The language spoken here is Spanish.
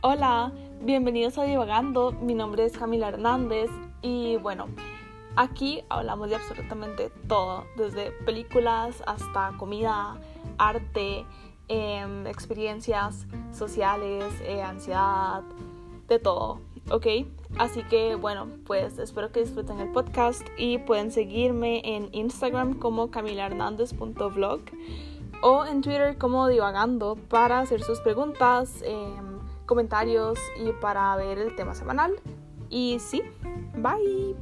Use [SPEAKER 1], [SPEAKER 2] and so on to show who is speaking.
[SPEAKER 1] Hola, bienvenidos a Divagando. Mi nombre es Camila Hernández y bueno, aquí hablamos de absolutamente todo, desde películas hasta comida, arte, em, experiencias sociales, eh, ansiedad, de todo, ¿ok? Así que bueno, pues espero que disfruten el podcast y pueden seguirme en Instagram como camilahernández.vlog o en Twitter como divagando para hacer sus preguntas. Em, comentarios y para ver el tema semanal. Y sí, bye.